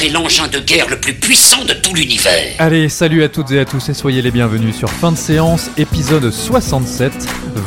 C'est l'engin de guerre le plus puissant de tout l'univers. Allez, salut à toutes et à tous et soyez les bienvenus sur Fin de séance, épisode 67,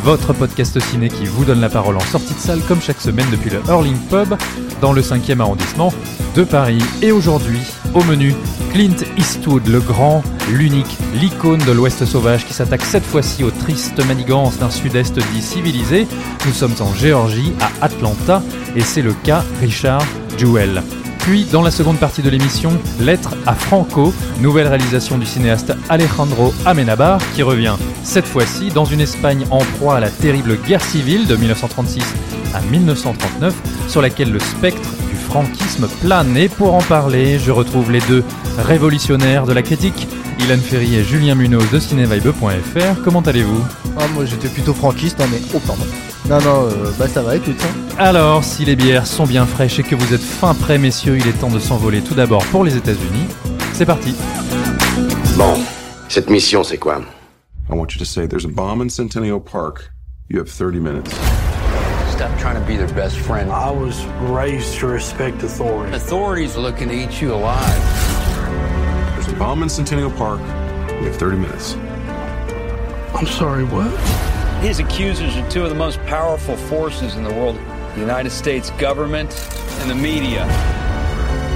votre podcast ciné qui vous donne la parole en sortie de salle comme chaque semaine depuis le Hurling Pub dans le 5e arrondissement de Paris. Et aujourd'hui, au menu, Clint Eastwood, le grand, l'unique, l'icône de l'Ouest sauvage qui s'attaque cette fois-ci aux tristes manigances d'un sud-est dit civilisé. Nous sommes en Géorgie, à Atlanta, et c'est le cas Richard Jewell. Puis, dans la seconde partie de l'émission, Lettre à Franco, nouvelle réalisation du cinéaste Alejandro Amenabar, qui revient cette fois-ci dans une Espagne en proie à la terrible guerre civile de 1936 à 1939, sur laquelle le spectre du franquisme plane. Et pour en parler, je retrouve les deux révolutionnaires de la critique, Ilan Ferry et Julien Munoz de cinévibe.fr. Comment allez-vous? Ah, moi j'étais plutôt franquiste, hein, mais oh pardon. Non, non, euh, bah ça va, écoute. hein. Alors, si les bières sont bien fraîches et que vous êtes fin prêts, messieurs, il est temps de s'envoler tout d'abord pour les États-Unis. C'est parti. Bon, cette mission, c'est quoi? I want you to say there's a bomb in Centennial Park. You have 30 minutes. Stop trying to be their best friend. I was raised to respect authority. Authorities are looking to eat you alive. There's a bomb in Centennial Park. You have 30 minutes. I'm sorry, what? His accusers are two of the most powerful forces in the world the United States government and the media.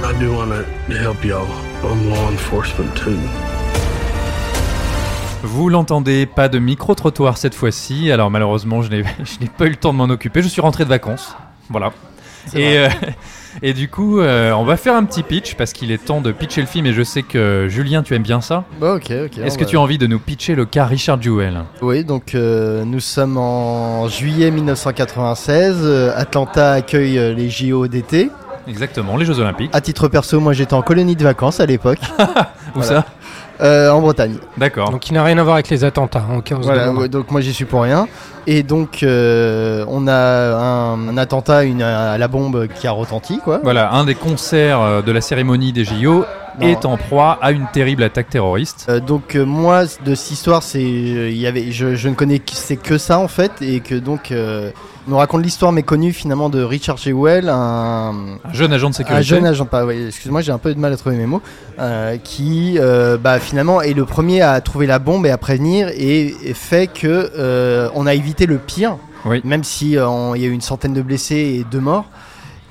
I do want to help y'all. I'm law enforcement too. Vous l'entendez, pas de micro-trottoir cette fois-ci. Alors malheureusement, je n'ai je n'ai pas eu le temps de m'en occuper. Je suis rentré de vacances. Voilà. Et, euh, et du coup, euh, on va faire un petit pitch parce qu'il est temps de pitcher le film et je sais que Julien, tu aimes bien ça. Bah, ok, ok. Est-ce que va- tu as envie de nous pitcher le cas Richard Jewell? Oui, donc euh, nous sommes en juillet 1996. euh, Atlanta accueille les JO d'été. Exactement, les Jeux Olympiques. À titre perso, moi j'étais en colonie de vacances à l'époque, Où voilà. ça? Euh, en Bretagne. D'accord. Donc il n'a rien à voir avec les attentats, hein, au cas Voilà, ouais, donc moi j'y suis pour rien. Et donc euh, on a un, un attentat une, à la bombe qui a retenti, quoi. Voilà, un des concerts euh, de la cérémonie des JO Non. est en proie à une terrible attaque terroriste. Euh, donc euh, moi de cette histoire c'est euh, il y avait je, je ne connais que c'est que ça en fait et que donc euh, on nous raconte l'histoire méconnue finalement de Richard Jewell un, Un jeune agent de sécurité. un jeune agent pas excuse-moi j'ai un peu de mal à trouver mes mots euh, qui euh, bah, finalement est le premier à trouver la bombe et à prévenir et, et fait que euh, on a évité le pire Oui. même si il y a eu une centaine de blessés et deux morts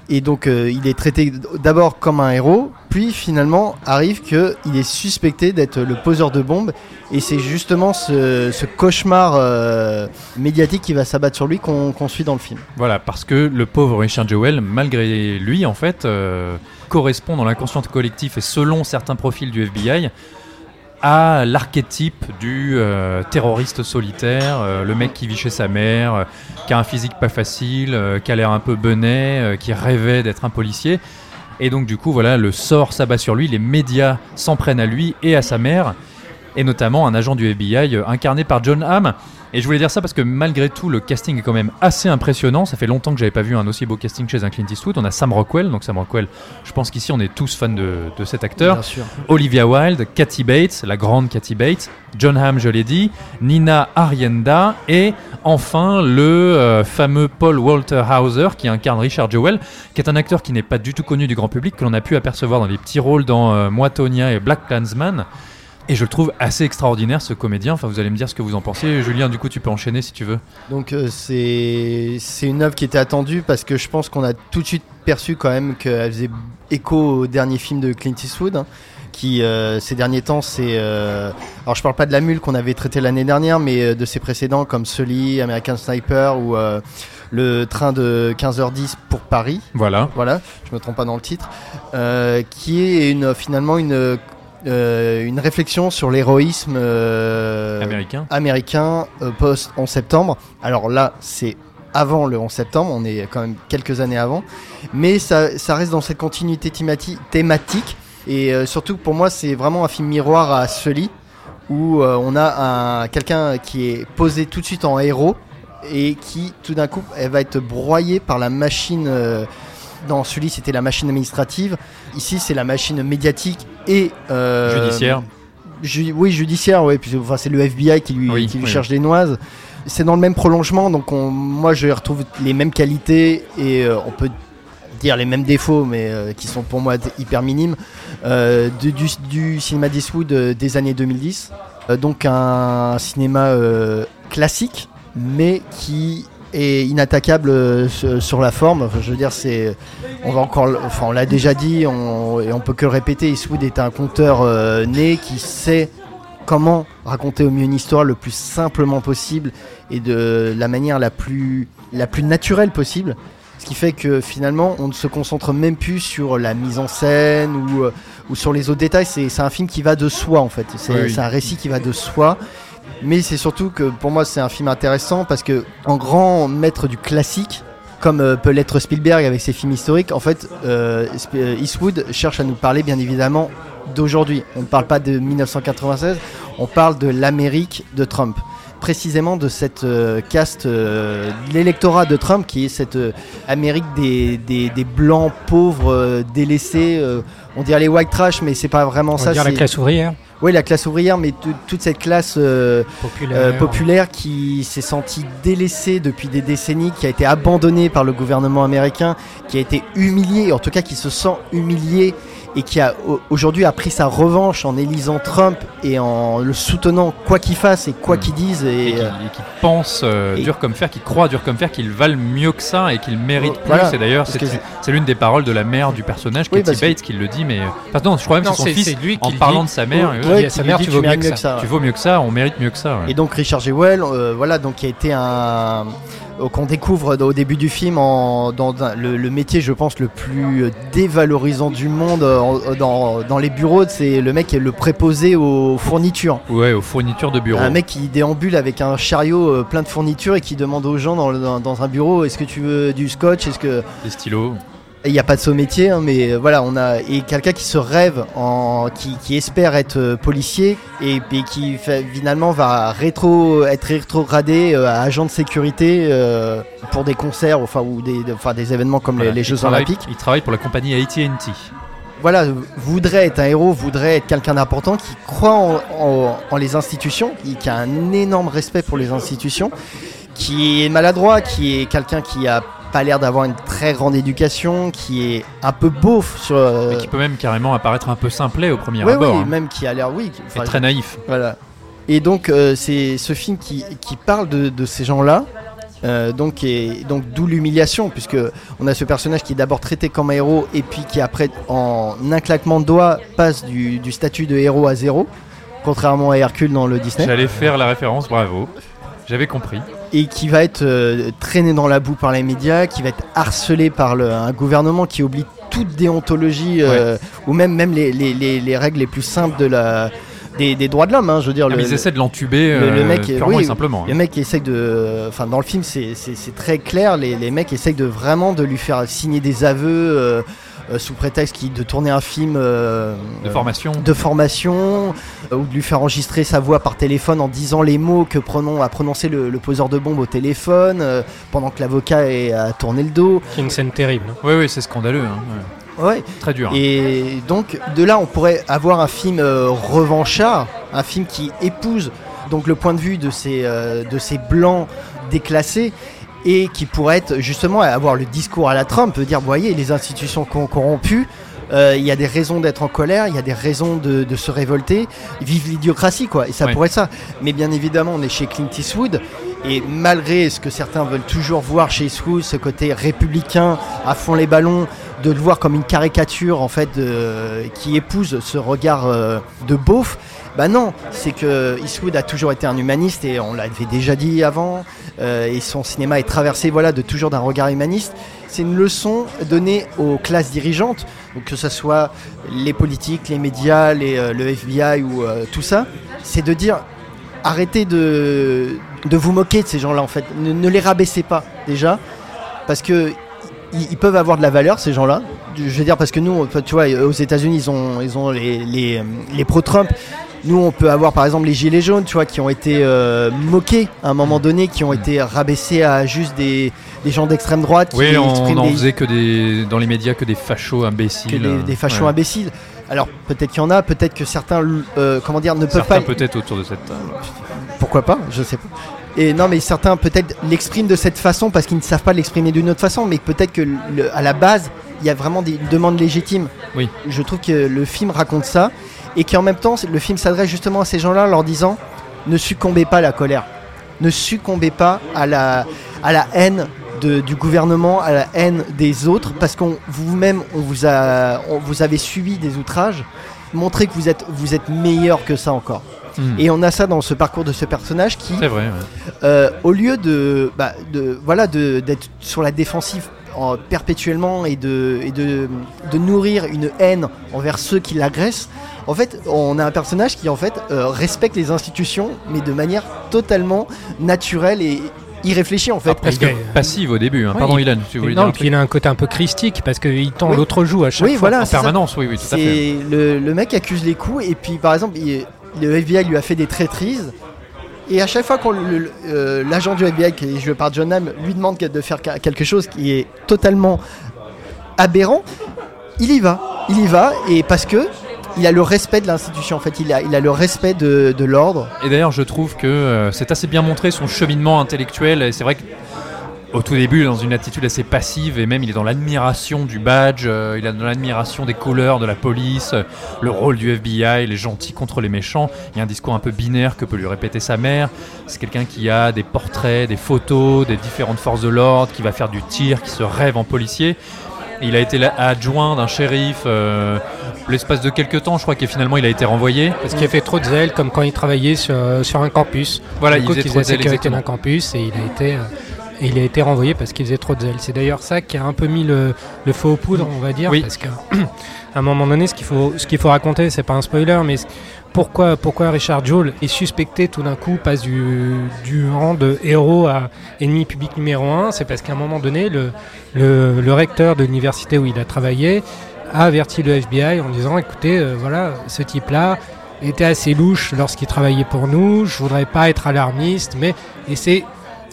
et donc il est traité d'abord comme un héros, puis finalement arrive que il est suspecté d'être le poseur de bombes, et c'est justement ce, cauchemar euh, médiatique qui va s'abattre sur lui qu'on suit dans le film. Voilà, parce que le pauvre Richard Jewell, malgré lui, en fait, euh, correspond dans l'inconscient collectif et selon certains profils du FBI à l'archétype du euh, terroriste solitaire, le mec qui vit chez sa mère, qui a un physique pas facile, qui a l'air un peu benet, qui rêvait d'être un policier. Et donc du coup, voilà, le sort s'abat sur lui, les médias s'en prennent à lui et à sa mère, et notamment un agent du FBI euh, incarné par John Hamm. Et je voulais dire ça parce que malgré tout, le casting est quand même assez impressionnant. Ça fait longtemps que j'avais pas vu un aussi beau casting chez un Clint Eastwood. On a Sam Rockwell, donc Sam Rockwell, je pense qu'ici on est tous fans de, de cet acteur. Bien sûr. Olivia Wilde, Kathy Bates, la grande Kathy Bates, John Hamm, je l'ai dit, Nina Arienda et enfin le euh, fameux Paul Walter Hauser qui incarne Richard Jewell, qui est un acteur qui n'est pas du tout connu du grand public, que l'on a pu apercevoir dans des petits rôles dans euh, Moi, Tonya et Black Klansman. Et je le trouve assez extraordinaire ce comédien. Enfin, vous allez me dire ce que vous en pensez. Julien, du coup, tu peux enchaîner si tu veux. Donc euh, c'est une œuvre qui était attendue parce que je pense qu'on a tout de suite perçu quand même qu'elle faisait écho au dernier film de Clint Eastwood. hein, qui euh, ces derniers temps c'est euh, alors je parle pas de la mule qu'on avait traité l'année dernière mais euh, de ses précédents comme Sully, American Sniper ou le train de 15h10 pour Paris Voilà. voilà, je me trompe pas dans le titre, qui est une, finalement une, euh, une réflexion sur l'héroïsme euh, Américain. américain euh, post 11 septembre. Alors là, c'est avant le 11 septembre, on est quand même quelques années avant, mais ça, ça reste dans cette continuité thémati- thématique, et surtout pour moi, c'est vraiment un film miroir à Sully, où on a un, quelqu'un qui est posé tout de suite en héros, et qui tout d'un coup, elle va être broyée par la machine. Dans celui, c'était la machine administrative. Ici, c'est la machine médiatique et euh, Judiciaire. ju- oui, judiciaire, ouais. puis, enfin, c'est le FBI qui lui, Oui, qui lui oui, cherche des noises. C'est dans le même prolongement, donc on- moi je retrouve les mêmes qualités et euh, on peut dire les mêmes défauts, mais euh, qui sont pour moi hyper minimes, euh, du, du cinéma d'Eastwood euh, des années 2010. Euh, donc un cinéma classique, mais qui est inattaquable euh, sur- la forme. Enfin, je veux dire, c'est, on va encore, enfin, on l'a déjà dit, on, et on peut que le répéter. Eastwood est un conteur euh, né qui sait comment raconter au mieux une histoire le plus simplement possible et de la manière la plus, la plus naturelle possible. Ce qui fait que finalement, on ne se concentre même plus sur la mise en scène ou, euh, ou sur les autres détails. C'est un film qui va de soi en fait. C'est Oui, oui. c'est un récit qui va de soi. Mais c'est surtout que pour moi, c'est un film intéressant parce que, en grand maître du classique, comme euh, peut l'être Spielberg avec ses films historiques, en fait, euh, euh, Eastwood cherche à nous parler bien évidemment d'aujourd'hui. On ne parle pas de 1996, on parle de l'Amérique de Trump. Précisément de cette euh, caste, de l'électorat de Trump, qui est cette Amérique des, des, des blancs pauvres, délaissés. on dirait les white trash, mais c'est pas vraiment On ça. va dire la classe ouvrière, Oui, la classe ouvrière, mais toute cette classe euh, populaire. euh, populaire qui s'est sentie délaissée depuis des décennies, qui a été abandonnée par le gouvernement américain, qui a été humiliée, en tout cas qui se sent humiliée et qui a au- aujourd'hui a pris sa revanche en élisant Trump et en le soutenant quoi qu'il fasse et quoi Mm. qu'il dise. Et Et, qui, euh, et qui pense euh, et- dur comme fer, qui croit dur comme fer, qu'ils valent mieux que ça et qu'ils méritent plus. Voilà, et d'ailleurs, c'est l'une des paroles de la mère du personnage, Oui, Katie Bates, qui le dit. Mais euh, enfin, non, je crois même que c'est son fils lui en parlant dit. de sa mère. Euh, ouais, sa mère, tu vaux mieux que ça. Tu vaux mieux que ça, on mérite mieux que ça. ouais. Et donc Richard G. Well, euh, voilà, donc qui a été un euh, qu'on découvre au début du film en, dans le, le métier, je pense, le plus euh, dévalorisant du monde euh, en- dans, dans les bureaux. C'est le mec qui est le préposé aux fournitures. Ouais, aux fournitures de bureau. Un mec qui déambule avec un chariot euh, plein de fournitures et qui demande aux gens dans, dans- dans un bureau est-ce que tu veux du scotch Est-ce que Des stylos. Il n'y a pas de saut métier, hein, mais voilà, on a et quelqu'un qui se rêve, en, qui, qui espère être euh, policier et, et qui fait- finalement va rétro, être rétrogradé euh, à agent de sécurité euh, pour des concerts, enfin ou des, de- enfin des événements comme Voilà. les, Jeux Olympiques. Il travaille pour la compagnie AT&T. Voilà, voudrait être un héros, voudrait être quelqu'un d'important qui croit en, en- en les institutions, qui a un énorme respect pour les institutions, qui est maladroit, qui est quelqu'un qui a pas l'air d'avoir une très grande éducation, qui est un peu beauf sur. euh, Mais qui peut même carrément apparaître un peu simplet au premier abord. oui, hein. même qui a l'air, oui. Et très naïf. Voilà. Et donc, euh, c'est ce film qui, qui parle de, de ces gens-là. euh, donc, et, donc d'où l'humiliation, puisque on a ce personnage qui est d'abord traité comme un héros et puis qui après, en un claquement de doigts, passe du, du statut de héros à zéro, contrairement à Hercule dans le Disney, J'allais faire la référence, bravo. J'avais compris. Et qui va être euh, traîné dans la boue par les médias, qui va être harcelé par le- un gouvernement qui oublie toute déontologie euh, ou même même les, les- les- les règles les plus simples de la des, des droits de l'homme. hein, je veux dire, Ah, mais le- ils essaient de l'entuber le- le euh, mec purement oui, et simplement. hein. Les mecs essayent de. Enfin, dans le film, c'est- très clair. Les, les mecs essayent de vraiment de lui faire signer des aveux sous prétexte qu'il- de tourner un film euh, De euh, formation. de formation euh, ou de lui faire enregistrer sa voix par téléphone en disant les mots que prenons à prononcer le, le poseur de bombe au téléphone euh, pendant que l'avocat est à tourner le dos. C'est une scène terrible. hein. Oui, oui, c'est scandaleux. hein, ouais. Ouais. Très dur. hein. Et donc de là, on pourrait avoir un film euh, revanchard, un film qui épouse donc le point de vue de ces, euh, de ces blancs déclassés et qui pourrait être justement avoir le discours à la Trump, dire, vous voyez, les institutions corrompues. euh, Il y a des raisons d'être en colère, il y a des raisons de, de se révolter. Vive l'idiocratie, quoi. Et ça Ouais. pourrait être ça. Mais bien évidemment, on est chez Clint Eastwood. Et malgré ce que certains veulent toujours voir chez Eastwood, ce côté républicain, à fond les ballons, de le voir comme une caricature en fait de- qui épouse ce regard euh, de beauf. Bah non, c'est que Eastwood a toujours été un humaniste et on l'avait déjà dit avant. euh, et son cinéma est traversé voilà de toujours d'un regard humaniste. C'est une leçon donnée aux classes dirigeantes, que ce soit les politiques, les médias, les, euh, le FBI ou euh, tout ça. C'est de dire arrêtez de, de vous moquer de ces gens-là en fait. Ne, les rabaissez pas déjà, parce que ils, ils peuvent avoir de la valeur ces gens-là. Je veux dire parce que nous, tu vois, aux États-Unis, ils ont, ils ont les, les, les pro-Trump Nous, on peut avoir par exemple les gilets jaunes, tu vois, qui ont été euh, moqués à un moment donné, qui ont été rabaissés à juste des, des gens d'extrême droite. Qui Oui, on n'en des- faisait que des dans les médias que des fachos imbéciles. que des, des fachos Ouais. imbéciles. Alors peut-être qu'il y en a, peut-être que certains, euh, comment dire, ne peuvent Certains pas. peut-être autour de cette table. Pourquoi pas Je sais pas. Et non, mais certains peut-être l'expriment de cette façon parce qu'ils ne savent pas l'exprimer d'une autre façon, mais peut-être que le- à la base, il y a vraiment des une demande légitime. Oui. Je trouve que le film raconte ça et qu'en même temps, le film s'adresse justement à ces gens-là en leur disant ne succombez pas à la colère, ne succombez pas à la, à la haine de- du gouvernement, à la haine des autres, parce qu'on vous-même, on vous a, on vous avez subi des outrages. Montrez que vous êtes, vous êtes meilleur que ça encore. Hmm. Et on a ça dans ce parcours de ce personnage qui, C'est vrai. ouais. euh, au lieu de, bah, de voilà, de- d'être sur la défensive en- perpétuellement et, de, et de, de nourrir une haine envers ceux qui l'agressent, en fait, on a un personnage qui en fait euh, respecte les institutions, mais de manière totalement naturelle et irréfléchie en fait. Presque passive au début. hein. Ouais, Pardon, il- Ilan, tu voulais non, dire un puis il a un côté un peu christique parce qu'il tend Oui. l'autre joue à chaque Oui, fois. voilà, En ça. permanence, oui, oui, tout à fait. Le, le mec accuse les coups et puis par exemple il- le FBI lui a fait des traîtrises et à chaque fois qu'on euh, l'agent du FBI qui est joué par John Hamm lui demande de faire quelque chose qui est totalement aberrant, il y va, il y va et parce que il a le respect de l'institution en fait, il a, il a le respect de, de l'ordre. Et d'ailleurs, je trouve que euh, c'est assez bien montré son cheminement intellectuel. Et c'est vrai qu'au tout début, il dans une attitude assez passive et même il est dans l'admiration du badge, euh, il est dans l'admiration des couleurs de la police, euh, le rôle du FBI, les gentils contre les méchants. Il y a un discours un peu binaire que peut lui répéter sa mère. C'est quelqu'un qui a des portraits, des photos des différentes forces de l'ordre, qui va faire du tir, qui se rêve en policier. Il a été adjoint d'un shérif euh, l'espace de quelques temps, je crois, et finalement il a été renvoyé. Parce qu'il a fait trop de zèle, comme quand il travaillait sur, sur un campus. Voilà, Du il coup, faisait qu'il trop de zèle, exactement. campus et il a été, et il a été renvoyé parce qu'il faisait trop de zèle. C'est d'ailleurs ça qui a un peu mis le, le feu aux poudres, on va dire. Oui. Parce qu'à un moment donné, ce qu'il faut, ce qu'il faut raconter, c'est pas un spoiler, mais pourquoi, pourquoi Richard Jewell est suspecté tout d'un coup, passe du, du rang de héros à ennemi public numéro un C'est parce qu'à un moment donné, le, le, le recteur de l'université où il a travaillé a averti le FBI en disant écoutez, euh, voilà, ce type-là était assez louche lorsqu'il travaillait pour nous, je voudrais pas être alarmiste, mais et c'est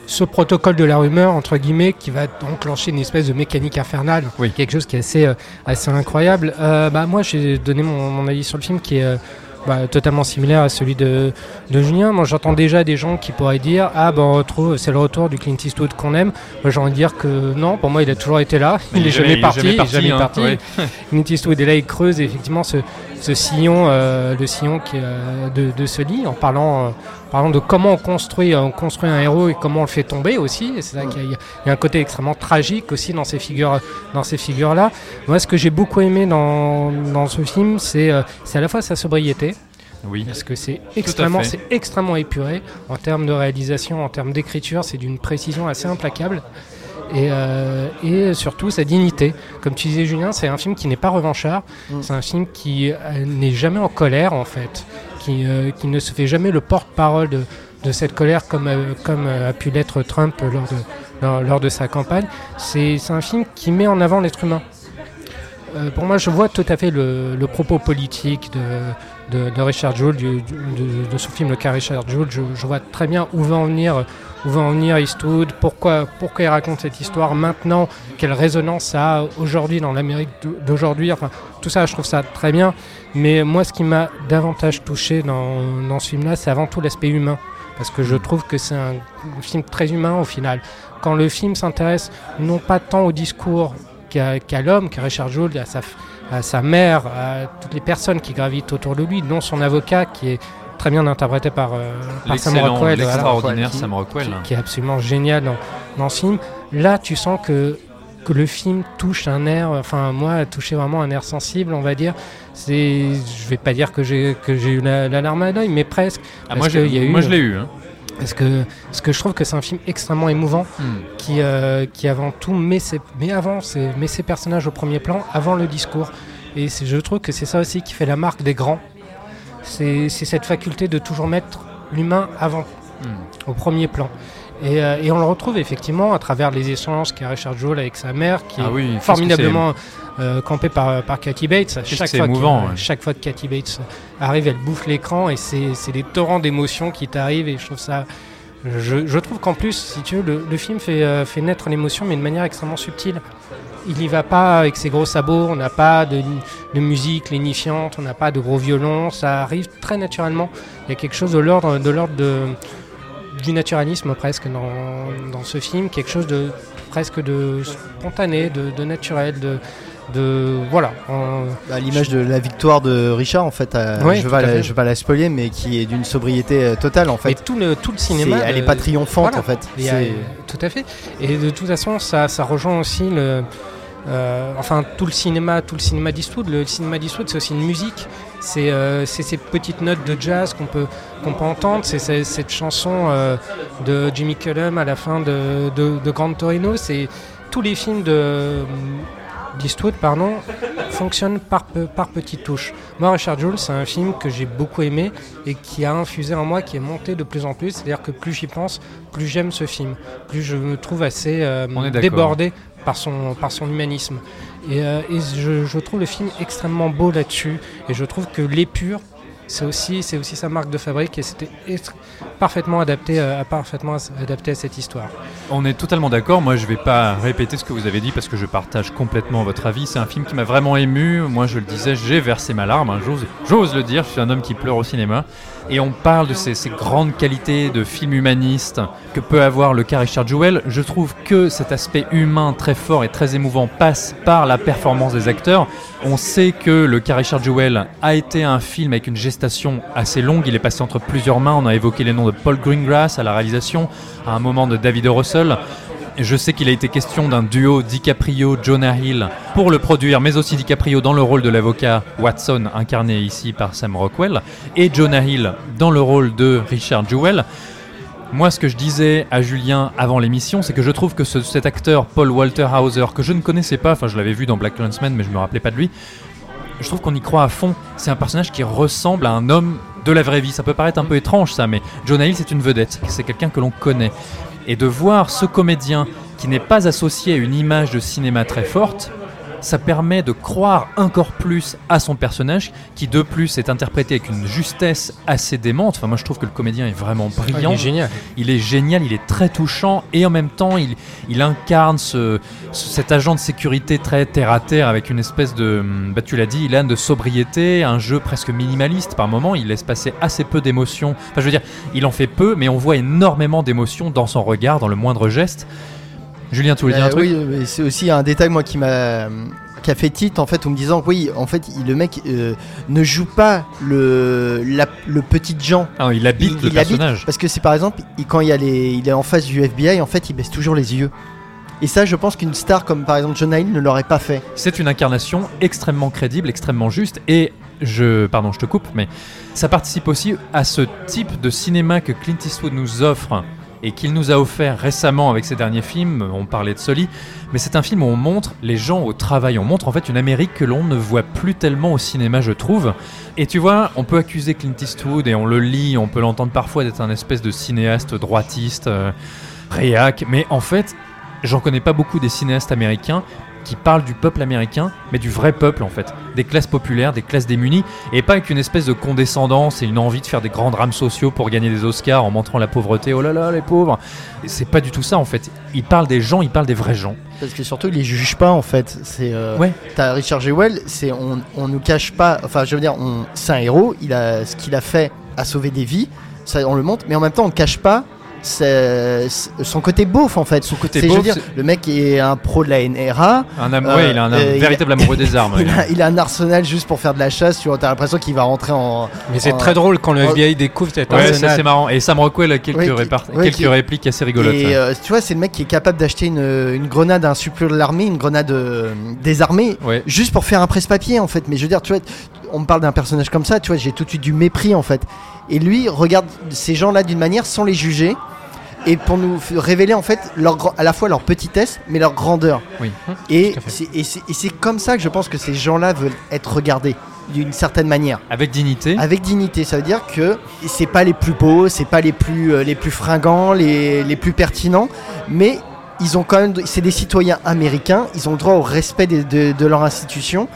ce protocole de la rumeur, entre guillemets, qui va enclencher une espèce de mécanique infernale, Oui. quelque chose qui est assez, euh, assez incroyable. Euh, bah, moi, j'ai donné mon, mon avis sur le film qui est euh, bah, totalement similaire à celui de, de Julien. Moi, j'entends déjà des gens qui pourraient dire Ah, ben, on retrouve, c'est le retour du Clint Eastwood qu'on aime. Moi, j'ai envie de dire que non, pour moi, il a toujours été là. Il, est jamais, parti. il est jamais hein, parti. ouais. Clint Eastwood est là, il creuse effectivement ce, ce sillon, euh, le sillon qui, est, euh, de, de ce lit, en parlant, euh, parlant de comment on construit, on construit un héros et comment on le fait tomber aussi. Et c'est ça qu'il y a, il y a un côté extrêmement tragique aussi dans ces figures, dans ces figures-là. Moi, ce que j'ai beaucoup aimé dans, dans ce film, c'est, euh, c'est à la fois sa sobriété, Oui. parce que c'est extrêmement, c'est extrêmement épuré en termes de réalisation, en termes d'écriture, c'est d'une précision assez implacable. Et, euh, et surtout sa dignité. Comme tu disais Julien, c'est un film qui n'est pas revanchard, Mm. c'est un film qui euh, n'est jamais en colère en fait, qui, euh, qui ne se fait jamais le porte-parole de, de cette colère comme, comme a pu l'être Trump lors de, lors, lors de sa campagne. C'est un film qui met en avant l'être humain. Pour moi, je vois tout à fait le, le propos politique de, de, Richard du- de, son film Le cas Richard Jewell. Je, vois très bien où va en venir, où va en venir Eastwood, pourquoi, pourquoi il raconte cette histoire maintenant, quelle résonance ça a aujourd'hui dans l'Amérique d'aujourd'hui. Enfin, tout ça, je trouve ça très bien. Mais moi, ce qui m'a davantage touché dans, dans ce film-là, c'est avant tout l'aspect humain. Parce que je trouve que c'est un film très humain au final. Quand le film s'intéresse non pas tant au discours qu'à l'homme, qu'à Richard Jewell, à sa, à sa mère, à toutes les personnes qui gravitent autour de lui, dont son avocat qui est très bien interprété par, euh, par Sam Rockwell. voilà, l'extraordinaire qui- Sam Rockwell. qui, qui est absolument génial dans, dans ce film. Là, tu sens que, que le film touche un air, enfin moi, a touché vraiment un air sensible, on va dire. C'est, je vais pas dire que j'ai que j'ai eu la, la larme à l'œil, mais presque. Ah, Parce moi, j'ai- qu'il y a eu- moi, je l'ai eu. hein. Parce que, parce que je trouve que c'est un film extrêmement émouvant Hmm. qui, euh, qui avant tout met ses, met avant ses, met ses personnages au premier plan avant le discours. Et je trouve que c'est ça aussi qui fait la marque des grands. C'est c'est cette faculté de toujours mettre l'humain avant, Hmm. au premier plan. Et, euh, et on le retrouve effectivement à travers les échanges qu'a Richard Jewell avec sa mère, qui Ah est oui, formidablement euh, campée par, par Cathy Bates. que Chaque fois, que- émouvant, ouais. chaque fois que Cathy Bates arrive, elle bouffe l'écran et c'est c'est des torrents d'émotions qui t'arrivent et je trouve ça. Je, je trouve qu'en plus, si tu veux, le, le film fait, euh, fait naître l'émotion, mais de manière extrêmement subtile. Il n'y va pas avec ses gros sabots, on n'a pas de, de musique lénifiante, on n'a pas de gros violons, ça arrive très naturellement. Il y a quelque chose de l'ordre de, l'ordre de, du naturalisme presque dans, dans ce film, quelque chose de presque de spontané, de, de naturel, de, de voilà. on- Bah, L'image de la victoire de Richard, en fait, euh, Ouais, je vais à la- je vais pas la spoiler, mais qui est d'une sobriété euh, totale, en fait. tout le, tout le cinéma. Elle de- est pas triomphante, voilà. en fait. Tout à fait. Et de toute façon, ça, ça rejoint aussi le. Euh, enfin, tout le cinéma, tout le cinéma d'Eastwood. Le cinéma d'Eastwood, c'est aussi une musique. C'est euh, ces petites notes de jazz qu'on peut, qu'on peut entendre. C'est cette chanson euh, de Jimmy Cullum à la fin de, de, de Grand Torino. C'est tous les films de d'Eastwood, pardon, fonctionnent par, par petites touches. Moi, Richard Jewell, c'est un film que j'ai beaucoup aimé et qui a infusé en moi, qui est monté de plus en plus. C'est-à-dire que plus j'y pense, plus j'aime ce film, plus je me trouve assez euh, débordé par son, par son humanisme. Et, euh, je, trouve le film extrêmement beau là-dessus. Et je trouve que l'épure, c'est aussi, aussi sa marque de fabrique et c'était parfaitement adapté, euh, parfaitement adapté à cette histoire. On est totalement d'accord. Moi, je vais pas répéter ce que vous avez dit parce que je partage complètement votre avis. C'est un film qui m'a vraiment ému. Moi, je le disais, j'ai versé ma larme. hein. J'ose le dire. Je suis un homme qui pleure au cinéma. Et on parle de ces, grandes qualités de film humaniste que peut avoir le cas Richard Jewell. Je trouve que cet aspect humain très fort et très émouvant passe par la performance des acteurs. On sait que le cas Richard Jewell a été un film avec une gestation assez longue. Il est passé entre plusieurs mains. On a évoqué les noms de Paul Greengrass à la réalisation, à un moment de David. Russell. Je sais qu'il a été question d'un duo DiCaprio-Jonah Hill pour le produire, mais aussi DiCaprio dans le rôle de l'avocat Watson, incarné ici par Sam Rockwell, et Jonah Hill dans le rôle de Richard Jewell. Moi, ce que je disais à Julien avant l'émission, c'est que je trouve que ce- cet acteur Paul Walter Hauser, que je ne connaissais pas, enfin je l'avais vu dans Black Clansman, mais je me rappelais pas de lui, je trouve qu'on y croit à fond. C'est un personnage qui ressemble à un homme de la vraie vie. Ça peut paraître un peu étrange ça, mais Jonah Hill c'est une vedette, c'est quelqu'un que l'on connaît. Et de voir ce comédien qui n'est pas associé à une image de cinéma très forte, ça permet de croire encore plus à son personnage, qui de plus est interprété avec une justesse assez démente. Enfin, moi je trouve que le comédien est vraiment brillant. il est génial. Il est génial, il est très touchant et en même temps il, il incarne ce, ce- cet agent de sécurité très terre à terre avec une espèce de, hum, bah tu l'as dit Ilan, de sobriété, un jeu presque minimaliste par moment, il laisse passer assez peu d'émotions. Enfin je veux dire, il en fait peu mais on voit énormément d'émotions dans son regard, dans le moindre geste. Julien, tu voulais dire un Euh, truc oui, mais c'est aussi un détail moi qui m'a qui a fait titre en fait en me disant oui en fait le mec euh, ne joue pas le la- le petit Jean. Ah, Il habite le il habite personnage. parce que c'est par exemple il- quand il, y a les, il est en face du FBI en fait il baisse toujours les yeux. Et ça je pense qu'une star comme par exemple Jonah Hill ne l'aurait pas fait. C'est une incarnation extrêmement crédible, extrêmement juste et je pardon, je te coupe mais ça participe aussi à ce type de cinéma que Clint Eastwood nous offre et qu'il nous a offert récemment avec ses derniers films, on parlait de Sully, mais c'est un film où on montre les gens au travail, on montre en fait une Amérique que l'on ne voit plus tellement au cinéma je trouve. Et tu vois, on peut accuser Clint Eastwood et on le lit, on peut l'entendre parfois d'être un espèce de cinéaste droitiste, euh, réac, mais en fait, j'en connais pas beaucoup des cinéastes américains qui parlent du peuple américain, mais du vrai peuple en fait, des classes populaires, des classes démunies, et pas avec une espèce de condescendance et une envie de faire des grands drames sociaux pour gagner des Oscars en montrant la pauvreté, oh là là les pauvres. C'est pas du tout ça en fait. Il parle des gens, il parle des vrais gens. parce que surtout il les juge pas en fait c'est euh, Ouais. t'as Richard Jewell c'est on on nous cache pas enfin je veux dire on c'est un héros il a ce qu'il a fait a sauvé des vies ça on le montre mais en même temps on cache pas son côté beauf en fait Son côté C'est- je veux beauf, dire, le mec est un pro de la NRA Un am- Euh, ouais, il a un, un euh, il- véritable amoureux des armes. il a, il a un arsenal juste pour faire de la chasse tu vois t'as l'impression qu'il va rentrer en Mais c'est très drôle quand le. FBI découvre cet Ouais, ça arsenal. c'est marrant. Et Sam Rockwell a quelques, Ouais, qui- répar- ouais, quelques qui- répliques assez rigolotes. Et euh, tu vois, c'est le mec qui est capable d'acheter une, une grenade à un supérieur de l'armée, une grenade euh, désarmée, Ouais. juste pour faire un presse-papier en fait. Mais je veux dire, tu vois, on me parle d'un personnage comme ça, tu vois, j'ai tout de suite du mépris en fait. Et lui regarde ces gens-là d'une manière sans les juger et pour nous révéler en fait leur, à la fois leur petitesse mais leur grandeur. Oui. Et c'est- comme ça que je pense que ces gens-là veulent être regardés. d'une certaine manière. Avec dignité. Avec dignité, ça veut dire que c'est pas les plus beaux, c'est pas les plus, euh, les plus fringants, les, les plus pertinents, mais ils ont quand même, c'est des citoyens américains, ils ont le droit au respect de, de leur institution.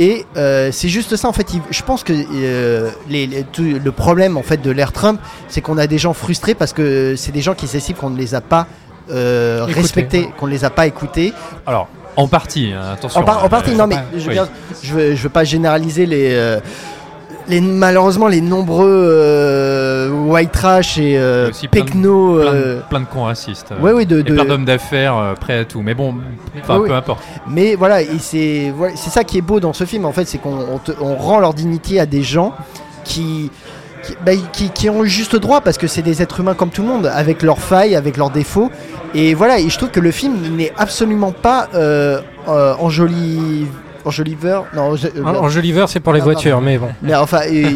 Et euh, c'est juste ça en fait. Je pense que euh, les- les- tout le problème en fait de l'ère Trump, c'est qu'on a des gens frustrés parce que c'est des gens qui s'estiment qu'on ne les a pas euh, respectés, qu'on ne les a pas écoutés. Alors, en partie, hein, attention. En, par- en partie, Euh, non mais je veux, oui. dire, je veux, je veux pas généraliser les, euh, les malheureusement les nombreux euh, white trash et euh, aussi plein de- pecno. plein, euh, plein de cons racistes. ouais, oui, de, Et de- plein d'hommes d'affaires euh, prêts à tout. Mais bon, enfin, Oui, oui. peu importe. mais voilà, c'est voilà, ça qui est beau dans ce film en fait, c'est qu'on on te- on rend leur dignité à des gens qui qui, bah, qui- qui ont juste droit parce que c'est des êtres humains comme tout le monde, avec leurs failles, avec leurs défauts. Et voilà, et je trouve que le film n'est absolument pas euh, euh, enjoli- enjoliveur. Non, Enjoliver, c'est pour les Ah, voitures, mais bon. Mais enfin, euh,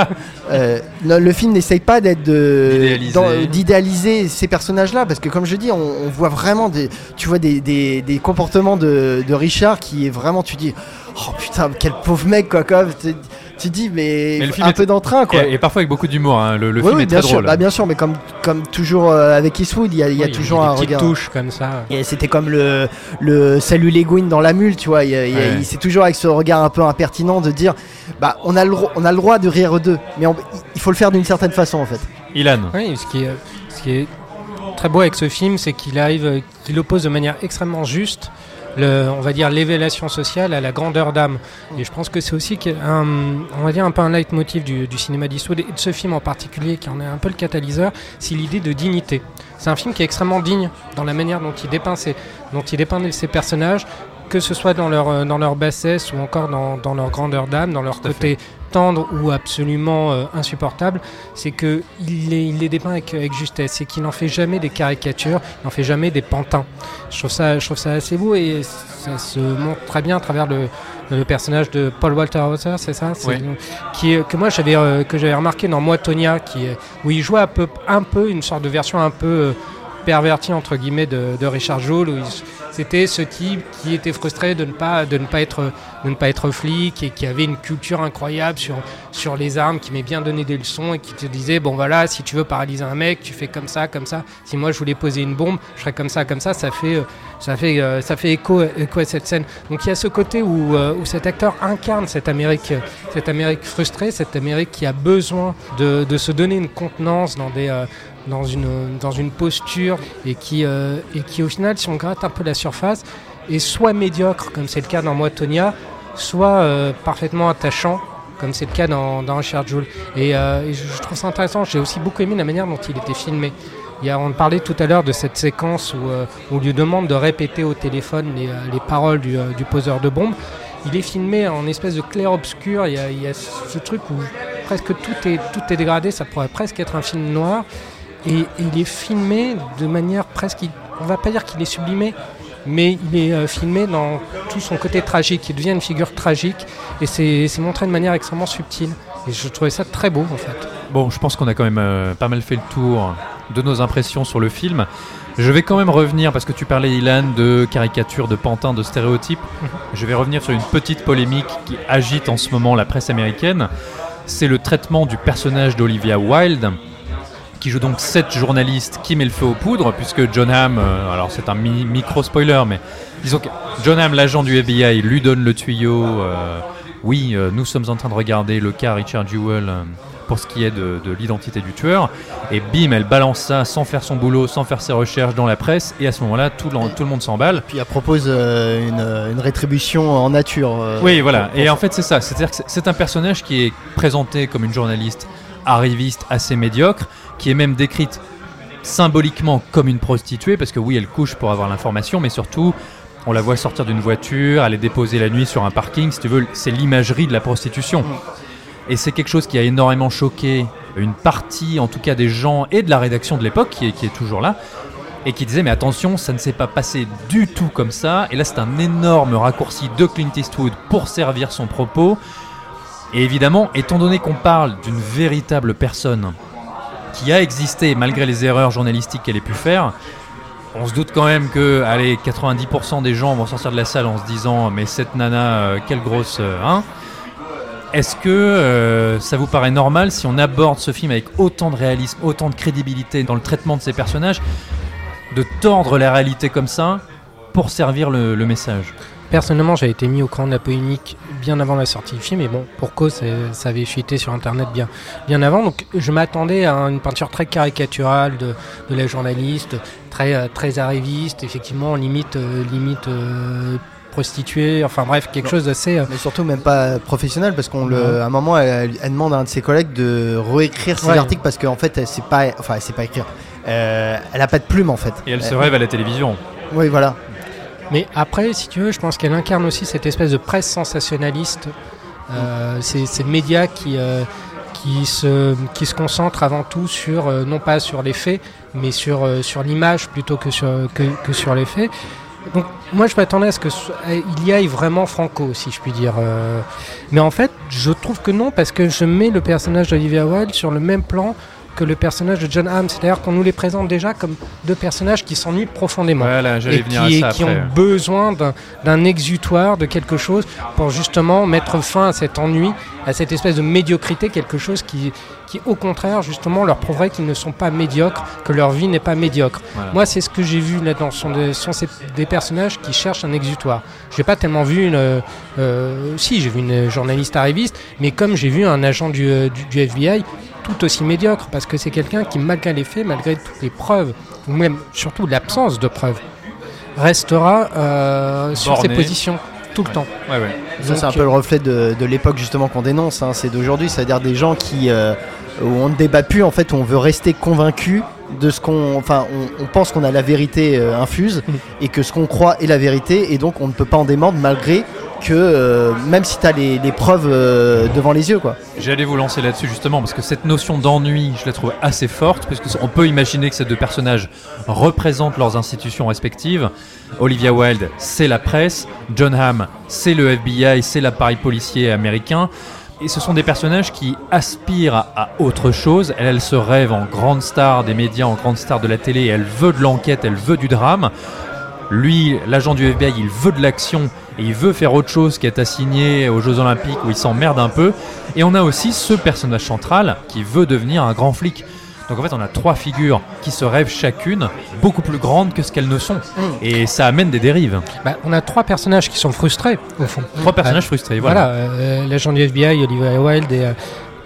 euh, non, le film n'essaye pas d'être de- D'idéaliser. dans- d'idéaliser ces personnages-là, parce que comme je dis, on, on voit vraiment des, tu vois des, des- des comportements de, de Richard qui est vraiment, tu dis, oh putain, quel pauvre mec quoi, quoi. Tu dis, mais, Mais le film un est- peu d'entrain quoi. Et, et parfois avec beaucoup d'humour. hein. Le, le Oui, film oui, est bien très sûr, drôle. bah, bien sûr, mais comme, comme toujours euh, avec Eastwood, il y a, il y a Oui, toujours des un regard. touches comme ça. Et C'était comme le, le Salut les dans la mule, tu vois. il y y Ouais. il- C'est toujours avec ce regard un peu impertinent de dire bah, on, a le, on a le droit de rire d'eux, mais on- il faut le faire d'une certaine façon en fait. Ilan. Oui, ce qui est, ce qui est très beau avec ce film, c'est qu'il arrive, qu'il oppose de manière extrêmement juste, on va dire l'élévation sociale à la grandeur d'âme. Et je pense que c'est aussi un, on va dire un peu un leitmotiv du, cinéma d'Eastwood et de ce film en particulier, qui en est un peu le catalyseur, c'est l'idée de dignité. C'est un film qui est extrêmement digne dans la manière dont il dépeint dont il dépeint ses personnages, que ce soit dans leur, euh, dans leur bassesse ou encore dans, dans leur grandeur d'âme, dans leur Tout côté tendre ou absolument euh, insupportable, c'est que il les, il les dépeint avec, avec justesse et qu'il n'en fait jamais des caricatures, il n'en fait jamais des pantins. Je trouve ça, je trouve ça assez beau et ça se montre très bien à travers le, le personnage de Paul Walter Hauser, c'est ça? C'est- Oui. qui que moi j'avais euh, que j'avais remarqué dans Moi Tonya, qui où il jouait un peu, un peu une sorte de version un peu euh, pervertie entre guillemets de, de Richard Joule, où il- c'était ce type qui était frustré de ne pas être flic et qui avait une culture incroyable sur les armes, qui m'ait bien donné des leçons et qui te disait bon voilà si tu veux paralyser un mec, tu fais comme ça comme ça. Si moi je voulais poser une bombe, je ferais comme ça comme ça. Ça fait euh, ça fait euh, ça écho, à cette scène. Donc il y a ce côté où euh, où cet acteur incarne cette Amérique cette Amérique frustrée, cette Amérique qui a besoin de, de se donner une contenance dans des dans une, dans une posture et qui, euh, et qui au final, si on gratte un peu la surface, est soit médiocre, comme c'est le cas dans Moi Tonya, soit euh, parfaitement attachant, comme c'est le cas dans, dans Richard Joule. Et, euh, je, trouve ça intéressant, j'ai aussi beaucoup aimé la manière dont il était filmé. Il y a, on parlait tout à l'heure de cette séquence où, on lui demande de répéter au téléphone les, les paroles du, du poseur de bombe. Il est filmé en espèce de clair-obscur. Il, il y a ce truc où presque tout est, tout est dégradé. Ça pourrait presque être un film noir. Et il est filmé de manière presque. On va pas dire qu'il est sublimé, mais il est euh, filmé dans tout son côté tragique. Il devient une figure tragique. Et c'est montré de manière extrêmement subtile. Et je trouvais ça très beau en fait. Bon, je pense qu'on a quand même euh, pas mal fait le tour de nos impressions sur le film. Je vais quand même revenir, parce que tu parlais, Ilan, de caricatures, de pantins, de stéréotypes. Je vais revenir sur une petite polémique qui agite en ce moment la presse américaine. C'est le traitement du personnage d'Olivia Wilde, qui joue donc cette journaliste qui met le feu aux poudres, puisque John Hamm, euh, alors c'est un mi- micro-spoiler, mais disons que John Hamm, l'agent du FBI, lui donne le tuyau. euh, oui, euh, nous sommes en train de regarder le cas Richard Jewell pour ce qui est de, de l'identité du tueur. Et bim, elle balance ça sans faire son boulot, sans faire ses recherches dans la presse. Et à ce moment-là, tout, le- tout le monde s'emballe. Puis elle propose euh, une, une rétribution en nature. euh, Oui, voilà. Et en fait, c'est ça. C'est-à-dire que c'est un personnage qui est présenté comme une journaliste arriviste assez médiocre, qui est même décrite symboliquement comme une prostituée, parce que oui, elle couche pour avoir l'information, mais surtout, on la voit sortir d'une voiture, aller déposer la nuit sur un parking. Si tu veux, c'est l'imagerie de la prostitution. Et c'est quelque chose qui a énormément choqué une partie, en tout cas, des gens et de la rédaction de l'époque, qui est, toujours là, et qui disait mais attention, ça ne s'est pas passé du tout comme ça. Et là, c'est un énorme raccourci de Clint Eastwood pour servir son propos. Et évidemment, étant donné qu'on parle d'une véritable personne qui a existé malgré les erreurs journalistiques qu'elle ait pu faire, on se doute quand même que, allez, 90% des gens vont sortir de la salle en se disant mais cette nana, euh, quelle grosse, euh, hein. Est-ce que euh, ça vous paraît normal si on aborde ce film avec autant de réalisme, autant de crédibilité dans le traitement de ces personnages, de tordre la réalité comme ça pour servir le message? Personnellement, j'ai été mis au courant de la polémique bien avant la sortie du film, mais bon, pour cause, ça avait fuité sur Internet bien, bien avant. Donc, je m'attendais à une peinture très caricaturale de, de la journaliste, très, euh, très arriviste, effectivement, limite, euh, limite euh, prostituée, enfin bref, quelque Non. chose d'assez. euh, Mais surtout même pas professionnel parce qu'on le, Non. à un moment elle, elle demande à un de ses collègues de réécrire ses Ouais. articles parce qu'en fait elle sait pas, enfin elle sait pas écrire. Euh, elle a pas de plume en fait. Et elle se Euh, rêve à la télévision. Oui voilà. Mais après, si tu veux, je pense qu'elle incarne aussi cette espèce de presse sensationnaliste. Euh, c'est c'est le média qui, euh, qui, se, qui se concentre avant tout sur, euh, non pas sur les faits, mais sur, sur l'image plutôt que sur, que, sur les faits. Donc moi je m'attendais à ce qu'il y aille vraiment franco, si je puis dire. mais en fait, je trouve que non, parce que je mets le personnage d'Olivia Wilde sur le même plan que le personnage de John Hamm. C'est-à-dire qu'on nous les présente déjà comme deux personnages qui s'ennuient profondément Voilà, j'allais et qui, ont besoin d'un- d'un exutoire, de quelque chose pour justement mettre fin à cet ennui, à cette espèce de médiocrité, quelque chose qui, qui au contraire justement leur prouverait qu'ils ne sont pas médiocres, que leur vie n'est pas médiocre. Voilà. Moi, c'est ce que j'ai vu là-dedans. Ce sont, des, ce sont ces- des personnages qui cherchent un exutoire. J'ai pas tellement vu une. euh, euh, si, j'ai vu une journaliste arriviste, mais comme j'ai vu un agent du, euh, du, du FBI tout aussi médiocre, parce que c'est quelqu'un qui, malgré les faits, malgré toutes les preuves, ou même surtout l'absence de preuves, restera euh, sur ses positions tout le temps. Ouais, ouais. Ça c'est un peu le reflet de, de l'époque justement qu'on dénonce. hein. C'est d'aujourd'hui, c'est-à-dire des gens qui euh, où on ne débat plus en fait, où on veut rester convaincu de ce qu'on, enfin, on, on pense qu'on a la vérité euh, infuse et que ce qu'on croit est la vérité et donc on ne peut pas en démordre malgré que euh, même si tu as les, les preuves euh, devant les yeux quoi. J'allais vous lancer là-dessus justement parce que cette notion d'ennui, je la trouve assez forte puisque on peut imaginer que ces deux personnages représentent leurs institutions respectives. Olivia Wilde, c'est la presse, John Hamm, c'est le FBI, c'est l'appareil policier américain. Et ce sont des personnages qui aspirent à, autre chose. Elle, elle se rêve en grande star des médias, en grande star de la télé. Elle veut de l'enquête, elle veut du drame. Lui, l'agent du FBI, il veut de l'action et il veut faire autre chose qu'être assigné aux Jeux Olympiques où il s'emmerde un peu. Et on a aussi ce personnage central qui veut devenir un grand flic. Donc en fait, on a trois figures qui se rêvent chacune beaucoup plus grandes que ce qu'elles ne sont. Et ça amène des dérives. bah, on a trois personnages qui sont frustrés, au fond. Trois personnages frustrés, voilà. Voilà, euh, l'agent du FBI, Olivia Wilde et, euh,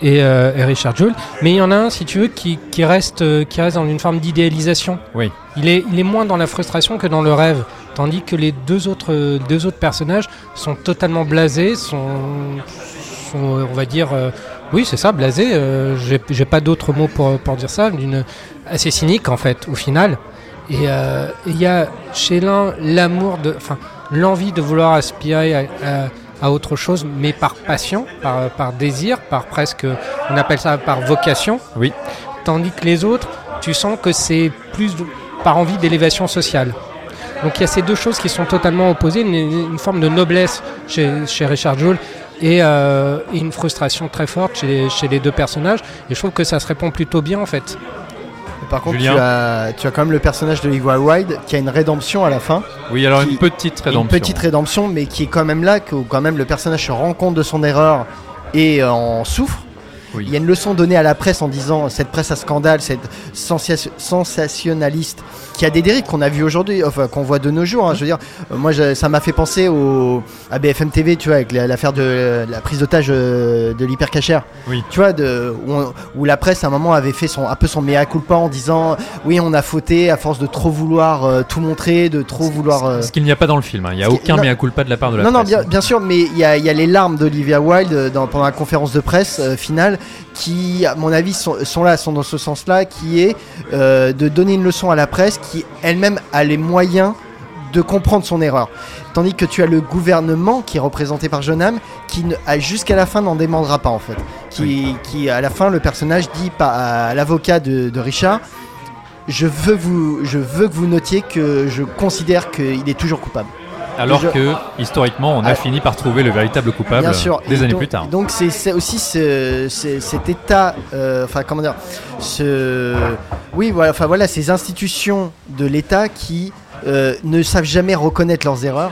et, euh, et Richard Jewell. Mais il y en a un, si tu veux, qui, qui reste, qui reste dans une forme d'idéalisation. Oui. Il est, il est moins dans la frustration que dans le rêve. Tandis que les deux autres, deux autres personnages sont totalement blasés, sont, sont, euh, on va dire, euh, oui, c'est ça, blasés. euh, J'ai pas d'autres mots pour, pour dire ça, d'une assez cynique en fait, au final. Et euh, il y a chez l'un l'amour de, enfin, l'envie de vouloir aspirer à, à- à autre chose, mais par passion, par, par désir, par presque, on appelle ça par vocation. Oui. Tandis que les autres, tu sens que c'est plus par envie d'élévation sociale. Donc il y a ces deux choses qui sont totalement opposées, une, une forme de noblesse chez, chez Richard Jewell et, euh, et une frustration très forte chez les, chez les deux personnages. Et je trouve que ça se répond plutôt bien en fait. Par contre, tu as, tu as quand même le personnage de Olivia Wilde qui a une rédemption à la fin. Oui, alors Qui- une petite rédemption. Une petite rédemption, mais qui est quand même là, que quand même le personnage se rend compte de son erreur et euh, en souffre. Oui. Il y a une leçon donnée à la presse en disant cette presse à scandale, cette sensation- sensationnaliste qui a des dérives qu'on a vu aujourd'hui, enfin qu'on voit de nos jours. hein. je veux dire, euh, moi je- ça m'a fait penser au, à BFM TV, tu vois, avec la- l'affaire de la prise d'otage euh, de l'hypercachère. Oui. Tu vois, de, où, on- où la presse à un moment avait fait son, un peu son mea culpa en disant oui, on a fauté à force de trop vouloir euh, tout montrer, de trop vouloir. euh, Ce qu'il n'y a pas dans le film. hein. Il n'y a aucun non. mea culpa de la part de la non, non, presse. bien, bien sûr, mais il y a, il y a les larmes d'Olivia Wilde dans- pendant la conférence de presse euh, finale qui, à mon avis, sont, sont là, sont dans ce sens-là, qui est euh, de donner une leçon à la presse qui elle-même a les moyens de comprendre son erreur. Tandis que tu as le gouvernement qui est représenté par John Hamm qui jusqu'à la fin n'en demandera pas en fait. Qui, qui à la fin le personnage dit à l'avocat de, de Richard je veux, vous, je veux que vous notiez que je considère qu'il est toujours coupable. Alors Je- que, historiquement, on a Ah. fini par trouver le véritable coupable Bien sûr. des Et années donc- plus tard. Donc c'est aussi ce- ce- cet état, euh, enfin comment dire, ce, oui voilà, enfin voilà, ces institutions de l'État qui euh, ne savent jamais reconnaître leurs erreurs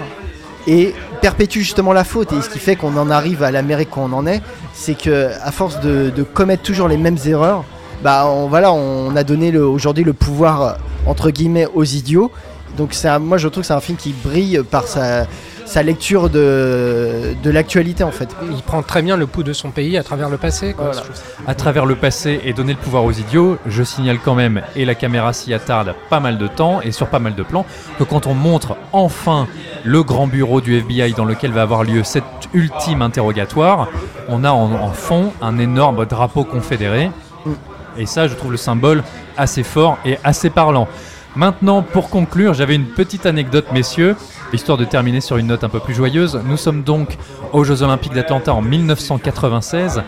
et perpétue justement la faute et ce qui fait qu'on en arrive à l'Amérique où on en est, c'est que à force de, de commettre toujours les mêmes erreurs, bah on, voilà, on a donné aujourd'hui le pouvoir entre guillemets aux idiots. Donc c'est un- moi je trouve que c'est un film qui brille par sa, sa lecture de, de l'actualité en fait. Il prend très bien le pouls de son pays à travers le passé. quoi. Voilà. À travers le passé et donner le pouvoir aux idiots, je signale quand même, et la caméra s'y attarde pas mal de temps et sur pas mal de plans, que quand on montre enfin le grand bureau du FBI dans lequel va avoir lieu cet ultime interrogatoire, on a en, en fond un énorme drapeau confédéré. Et ça, je trouve le symbole assez fort et assez parlant. Maintenant, pour conclure, j'avais une petite anecdote, messieurs, histoire de terminer sur une note un peu plus joyeuse. Nous sommes donc aux Jeux Olympiques d'Atlanta en 1996.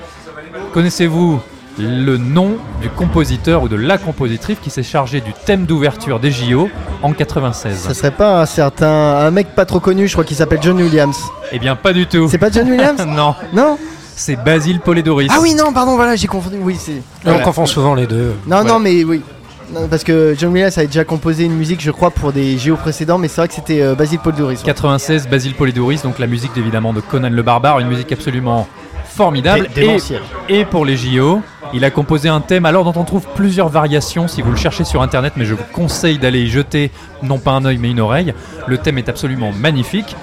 Connaissez-vous le nom du compositeur ou de la compositrice qui s'est chargé du thème d'ouverture des JO en 96 Ça serait pas un certain un mec pas trop connu, je crois qu'il s'appelle John Williams. Eh bien, pas du tout. C'est pas John Williams Non, Non c'est Basile Polidoris. Ah oui non pardon voilà j'ai confondu oui c'est. On confond souvent les deux. Non Voilà. non mais oui. Non, parce que John Williams avait déjà composé une musique je crois pour des JO précédents mais c'est vrai que c'était euh, Basil Paul Doris. 96, Basile Polidoris, donc la musique évidemment de Conan le Barbare, une musique absolument formidable. Et, et pour les JO, il a composé un thème alors dont on trouve plusieurs variations si vous le cherchez sur internet, mais je vous conseille d'aller y jeter non pas un œil mais une oreille. Le thème est absolument magnifique.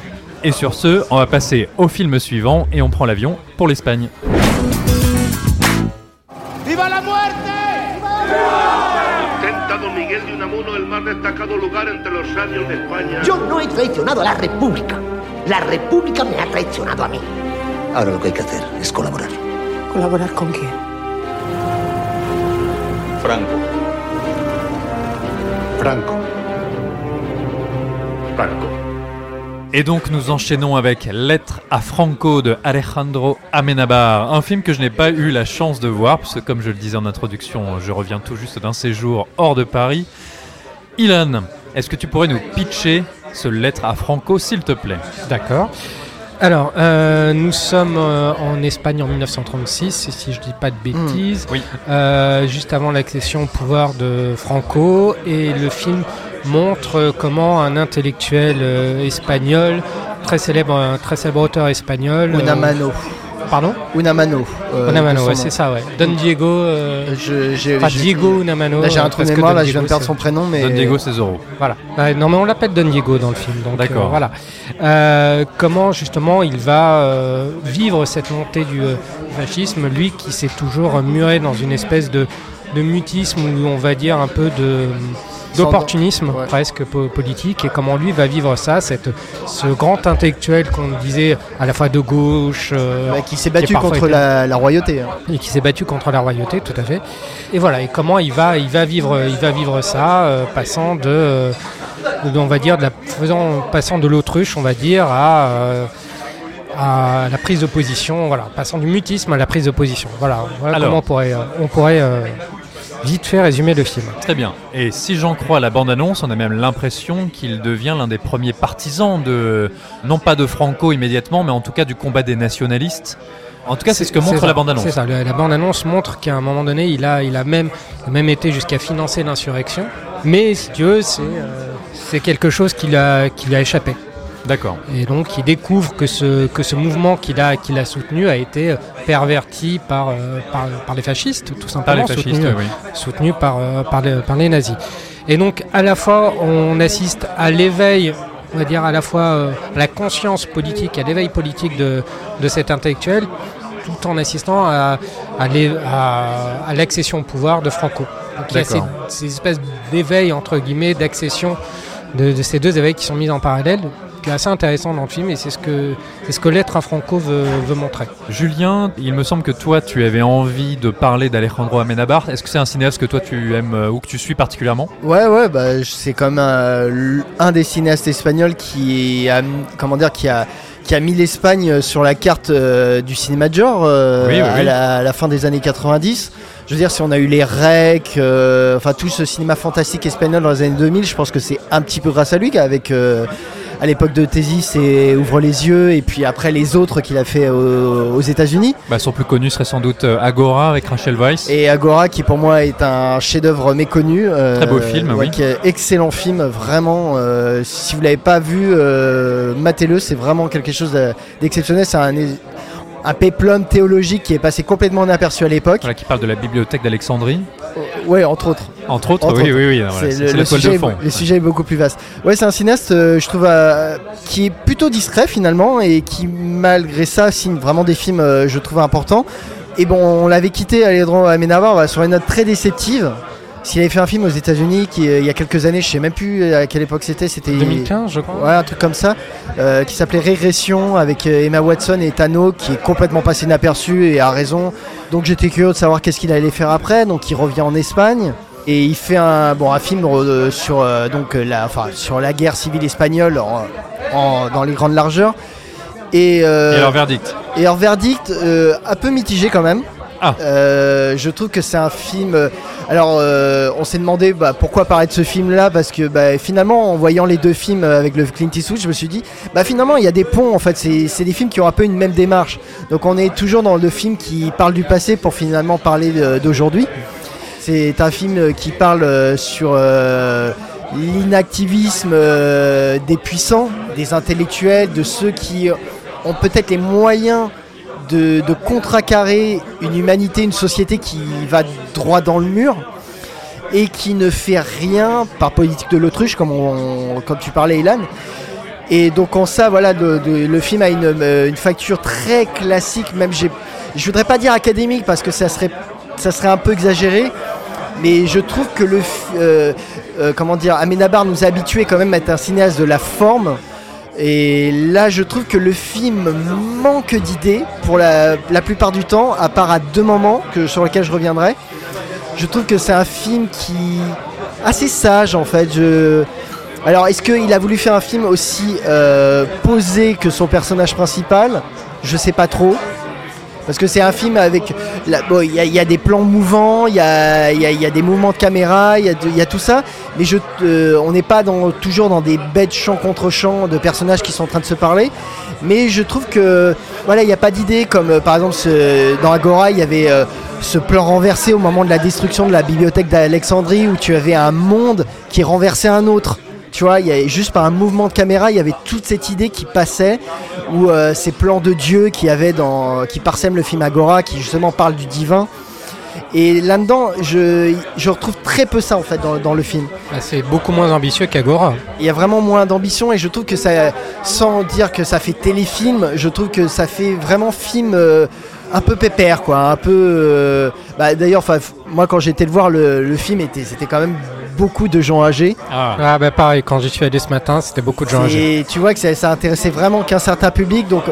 Et sur ce, on va passer au film suivant et on prend l'avion pour l'Espagne. Miguel de Unamuno el más destacado lugar entre los sabios de España. Yo no he traicionado a la República. La República me ha traicionado a mí. Ahora lo que hay que hacer es colaborar. ¿Colaborar con quién? Franco. Franco. Franco. Et donc nous enchaînons avec Lettre à Franco de Alejandro Amenabar, un film que je n'ai pas eu la chance de voir, puisque comme je le disais en introduction, je reviens tout juste d'un séjour hors de Paris. Ilan, est-ce que tu pourrais nous pitcher ce Lettre à Franco, s'il te plaît? D'accord. Alors, euh, nous sommes euh, en Espagne en 1936, si je dis pas de bêtises, Oui. euh, juste avant l'accession au pouvoir de Franco, et le film montre comment un intellectuel euh, espagnol, très célèbre, un très célèbre auteur espagnol, euh, Unamano. pardon, Unamano. euh, Unamano, ouais, c'est ça, ouais, Don Diego, euh, Je, j'ai- enfin, j'ai- Diego Unamano. Là j'ai euh, un trou de mémoire, Don là je viens de Diego, perdre c'est- son prénom mais. Don Diego Cesaro. Voilà. Ouais, non, mais on l'appelle Don Diego dans le film. donc, D'accord. euh, voilà. Euh, comment justement il va euh, vivre cette montée du euh, fascisme, lui qui s'est toujours muré dans une espèce de, de mutisme ou on va dire un peu de d'opportunisme Ouais. presque po- politique et comment lui va vivre ça, cette, ce grand intellectuel qu'on disait à la fois de gauche, euh, Bah, qui s'est battu contre été- la, la royauté. hein. et qui s'est battu contre la royauté, tout à fait. Et voilà, et comment il va, il va vivre, il va vivre ça, euh, passant de, euh, de- on va dire, de la, faisant, passant de l'autruche, on va dire, à, euh, à la prise de position, voilà, passant du mutisme à la prise de position. Voilà, voilà Alors. comment on pourrait, euh, on pourrait euh, vite fait résumer le film. Très bien. Et si j'en crois la bande-annonce, on a même l'impression qu'il devient l'un des premiers partisans de, non pas de Franco immédiatement, mais en tout cas du combat des nationalistes. En tout cas, c'est ce que montre ça, la bande-annonce. C'est ça, la, la bande-annonce montre qu'à un moment donné, il a, il a même, a même été jusqu'à financer l'insurrection. Mais si tu veux, c'est euh, quelque chose qui, l'a- qui lui a échappé. D'accord. Et donc il découvre que ce, que ce mouvement qu'il a, qu'il a soutenu a été euh, perverti par, euh, par, par les fascistes, tout Par simplement, les fascistes, soutenu, oui. soutenu par, euh, par, les, par les nazis. Et donc à la fois on assiste à l'éveil, on va dire à la fois euh, à la conscience politique, à l'éveil politique de, de cet intellectuel, tout en assistant à, à l'é- à- à l'accession au pouvoir de Franco. Donc il y a ces, espèces d'éveil, entre guillemets, d'accession de, de ces deux éveils qui sont mis en parallèle, qui est assez intéressant dans le film, et c'est ce que, c'est ce que l'être à Franco veut, veut montrer. Julien, il me semble que toi, tu avais envie de parler d'Alejandro Amenabar. Est-ce que c'est un cinéaste que toi, tu aimes euh, ou que tu suis particulièrement? Ouais, ouais, bah, c'est quand même un, un des cinéastes espagnols qui a, comment dire, qui a, qui a mis l'Espagne euh, sur la carte euh, du cinéma de genre euh, Oui, oui, à, oui. La, à la fin des années 90. Je veux dire, si on a eu les Rec, euh, enfin tout ce cinéma fantastique espagnol dans les années 2000, je pense que c'est un petit peu grâce à lui qu'avec euh, à l'époque de Thésis et Ouvre les yeux, et puis après les autres qu'il a fait aux, aux États-Unis. Bah, son plus connu serait sans doute euh, Agora avec Rachel Weisz. Et Agora, qui pour moi est un chef-d'œuvre méconnu. euh, Très beau film, oui. qui est excellent film, vraiment. euh, si vous l'avez pas vu, matez-le, c'est vraiment quelque chose de- d'exceptionnel. C'est un, un péplum théologique qui est passé complètement inaperçu à l'époque. Voilà, qui parle de la bibliothèque d'Alexandrie. Ouais, entre autres. Entre autres, Entre oui, autres. oui, oui. non, voilà, C'est le, le sujet, de fond. le sujet est beaucoup plus vaste. Ouais, c'est un cinéaste, euh, je trouve, euh, qui est plutôt discret finalement et qui, malgré ça, signe vraiment des films, euh, je trouve, importants. Et bon, on l'avait quitté Alejandro Amenábar bah, sur une note très déceptive. S'il avait fait un film aux États-Unis qui, euh, il y a quelques années, je sais même plus à quelle époque c'était, c'était 2015, je crois. Ouais, un truc comme ça, euh, qui s'appelait Régression avec euh, Emma Watson et Tano, qui est complètement passé inaperçu et a raison. Donc j'étais curieux de savoir qu'est-ce qu'il allait faire après. Donc il revient en Espagne et il fait un bon un film euh, sur euh, donc euh, la enfin sur la guerre civile espagnole en- en- dans les grandes largeurs. Et, euh, Et alors, verdict et leur verdict, euh, un peu mitigé quand même. Ah. Euh, je trouve que c'est un film. euh, alors, euh, on s'est demandé bah, pourquoi parler de ce film-là, parce que bah, finalement, en voyant les deux films avec le Clint Eastwood, je me suis dit, bah finalement, il y a des ponts. En fait, c'est des films qui ont un peu une même démarche. Donc, on est toujours dans le film qui parle du passé pour finalement parler d'aujourd'hui. C'est un film qui parle sur l'inactivisme des puissants, des intellectuels, de ceux qui ont peut-être les moyens de, de contrecarrer une humanité, une société qui va droit dans le mur et qui ne fait rien par politique de l'autruche, comme, comme tu parlais, Ilan. Et donc en ça, voilà, le film a une, euh, une facture très classique, même j'ai, je voudrais pas dire académique parce que ça serait, ça serait un peu exagéré, mais je trouve que le, euh, euh, comment dire, Amenabar nous a habitués quand même à être un cinéaste de la forme. Et là, je trouve que le film manque d'idées pour la, plupart du temps, à part à deux moments sur lesquels je reviendrai. Je trouve que c'est un film qui assez sage en fait. Alors, est-ce qu'il a voulu faire un film aussi euh, posé que son personnage principal? Je sais pas trop. Parce que c'est un film avec. Il y, y a des plans mouvants, il y a, des mouvements de caméra, il y, a tout ça. Mais je, euh, on n'est pas toujours dans des bêtes champ contre champ de personnages qui sont en train de se parler. Mais je trouve que. Voilà, il n'y a pas d'idée. Comme euh, par exemple dans Agora, il y avait euh, ce plan renversé au moment de la destruction de la bibliothèque d'Alexandrie où tu avais un monde qui renversait un autre. Tu vois, il y a, juste par un mouvement de caméra, il y avait toute cette idée qui passait, ou euh, ces plans de Dieu qui avait dans, qui parsèment le film Agora, qui justement parle du divin. Et là-dedans, je, je retrouve très peu ça en fait dans, dans le film. Bah, c'est beaucoup moins ambitieux qu'Agora. Il y a vraiment moins d'ambition et je trouve que ça, sans dire que ça fait téléfilm, je trouve que ça fait vraiment film euh, un peu pépère quoi, un peu. euh, bah, D'ailleurs, moi quand j'ai été le voir, le, le film était, c'était quand même beaucoup de gens âgés. Ah, bah pareil, quand j'y suis allé ce matin, c'était beaucoup de gens âgés. Et tu vois que ça, ça intéressait vraiment qu'un certain public, donc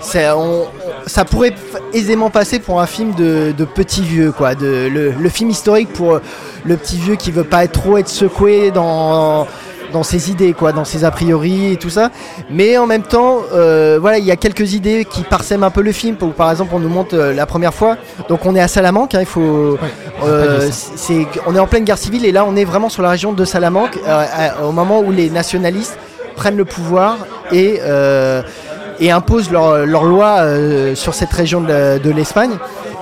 c'est- on- ça pourrait aisément passer pour un film de, de petit vieux, quoi, de, le, le film historique pour le petit vieux qui veut pas être trop être secoué dans dans ses idées, quoi, dans ses a priori et tout ça. Mais en même temps, euh, voilà, il y a quelques idées qui parsèment un peu le film. Par exemple, on nous montre euh, la première fois, donc on est à Salamanque, hein, il faut. euh, c'est, on est en pleine guerre civile et là, on est vraiment sur la région de Salamanque, à- au moment où les nationalistes prennent le pouvoir et et imposent leur, leur loi euh, sur cette région de, de l'Espagne.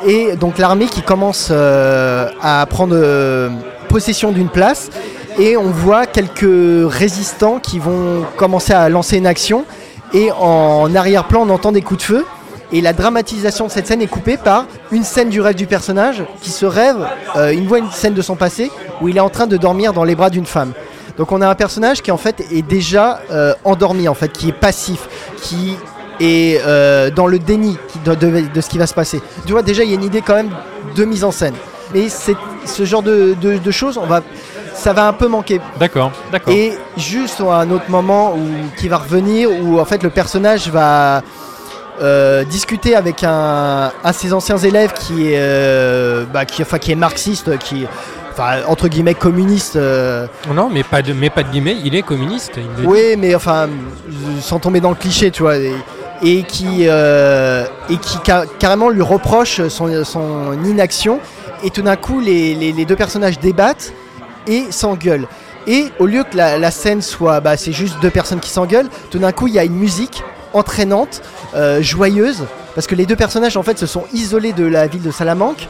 Et donc l'armée qui commence euh, à prendre euh, possession d'une place. Et on voit quelques résistants qui vont commencer à lancer une action. Et en arrière-plan, on entend des coups de feu. Et la dramatisation de cette scène est coupée par une scène du rêve du personnage qui se rêve, euh, il voit une scène de son passé où il est en train de dormir dans les bras d'une femme. Donc on a un personnage qui en fait est déjà euh, endormi en fait, qui est passif, qui est euh, dans le déni de, ce qui va se passer. Tu vois déjà il y a une idée quand même de mise en scène. Mais c'est ce genre de choses, on va, ça va un peu manquer. D'accord, d'accord. Et juste à un autre moment où, qui va revenir, où en fait le personnage va euh, discuter avec un, un de ses anciens élèves qui est, euh, bah, qui, enfin, qui est marxiste, qui enfin, entre guillemets communiste. euh, Non, mais pas de, mais pas de guillemets, il est communiste. il le dit. oui, mais enfin, sans tomber dans le cliché, tu vois. Et, et qui, euh, et qui ca- carrément lui reproche son, son inaction. Et tout d'un coup, les, les- les deux personnages débattent et s'engueulent. Et au lieu que la, scène soit, bah, c'est juste deux personnes qui s'engueulent, tout d'un coup il y a une musique entraînante, euh, joyeuse, parce que les deux personnages en fait se sont isolés de la ville de Salamanque,